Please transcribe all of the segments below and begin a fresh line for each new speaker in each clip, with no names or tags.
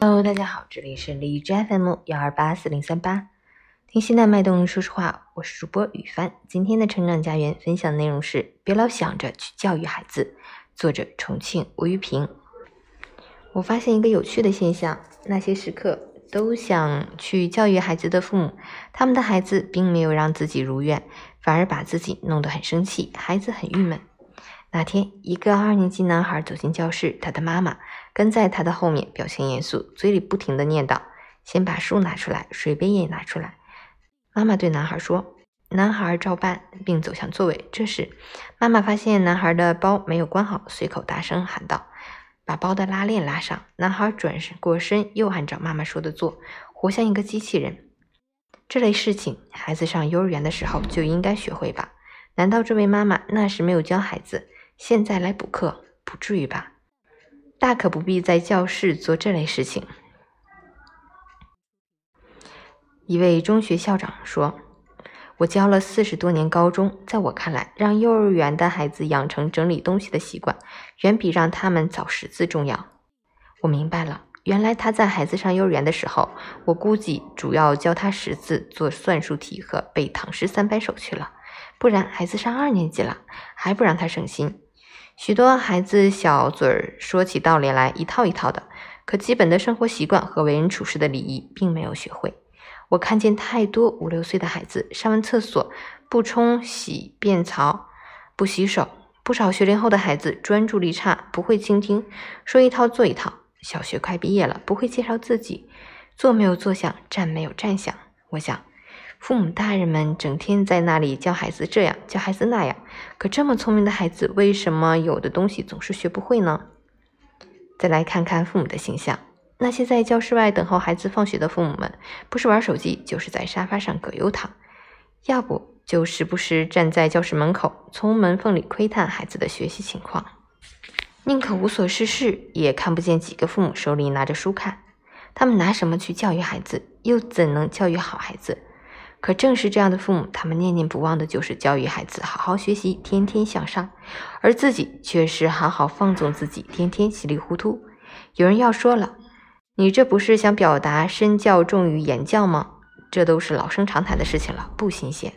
Hello，大家好，这里是荔枝 FM 幺二八四零三八，听心脉动说实话，我是主播雨帆。今天的成长家园分享内容是：别老想着去教育孩子。作者：重庆吴玉平。我发现一个有趣的现象，那些时刻都想去教育孩子的父母，他们的孩子并没有让自己如愿，反而把自己弄得很生气，孩子很郁闷。那天，一个二年级男孩走进教室，他的妈妈跟在他的后面，表情严肃，嘴里不停的念叨：“先把书拿出来，水杯也拿出来。”妈妈对男孩说：“男孩照办，并走向座位。”这时，妈妈发现男孩的包没有关好，随口大声喊道：“把包的拉链拉上！”男孩转身过身，又按照妈妈说的做，活像一个机器人。这类事情，孩子上幼儿园的时候就应该学会吧？难道这位妈妈那时没有教孩子？现在来补课，不至于吧？大可不必在教室做这类事情。一位中学校长说：“我教了四十多年高中，在我看来，让幼儿园的孩子养成整理东西的习惯，远比让他们早识字重要。”我明白了，原来他在孩子上幼儿园的时候，我估计主要教他识字、做算术题和背唐诗三百首去了，不然孩子上二年级了，还不让他省心。许多孩子小嘴儿说起道理来一套一套的，可基本的生活习惯和为人处事的礼仪并没有学会。我看见太多五六岁的孩子上完厕所不冲洗便槽、不洗手，不少学龄后的孩子专注力差，不会倾听，说一套做一套。小学快毕业了，不会介绍自己，坐没有坐相，站没有站相。我想。父母大人们整天在那里教孩子这样，教孩子那样，可这么聪明的孩子，为什么有的东西总是学不会呢？再来看看父母的形象，那些在教室外等候孩子放学的父母们，不是玩手机，就是在沙发上葛优躺，要不就时不时站在教室门口，从门缝里窥探孩子的学习情况，宁可无所事事，也看不见几个父母手里拿着书看。他们拿什么去教育孩子？又怎能教育好孩子？可正是这样的父母，他们念念不忘的就是教育孩子好好学习，天天向上，而自己却是好好放纵自己，天天稀里糊涂。有人要说了，你这不是想表达身教重于言教吗？这都是老生常谈的事情了，不新鲜。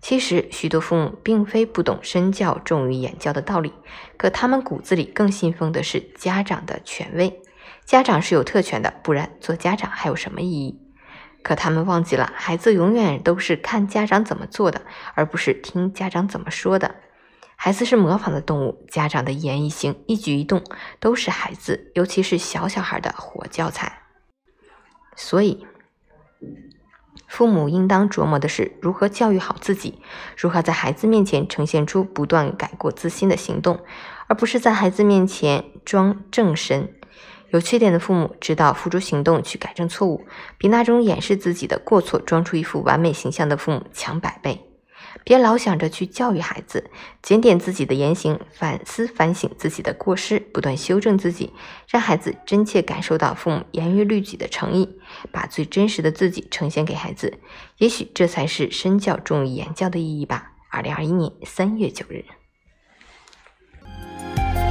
其实许多父母并非不懂身教重于言教的道理，可他们骨子里更信奉的是家长的权威，家长是有特权的，不然做家长还有什么意义？可他们忘记了，孩子永远都是看家长怎么做的，而不是听家长怎么说的。孩子是模仿的动物，家长的一言一行、一举一动都是孩子，尤其是小小孩的活教材。所以，父母应当琢磨的是如何教育好自己，如何在孩子面前呈现出不断改过自新的行动，而不是在孩子面前装正神。有缺点的父母知道付诸行动去改正错误，比那种掩饰自己的过错、装出一副完美形象的父母强百倍。别老想着去教育孩子，检点自己的言行，反思反省自己的过失，不断修正自己，让孩子真切感受到父母严于律己的诚意，把最真实的自己呈现给孩子。也许这才是身教重于言教的意义吧。二零二一年三月九日。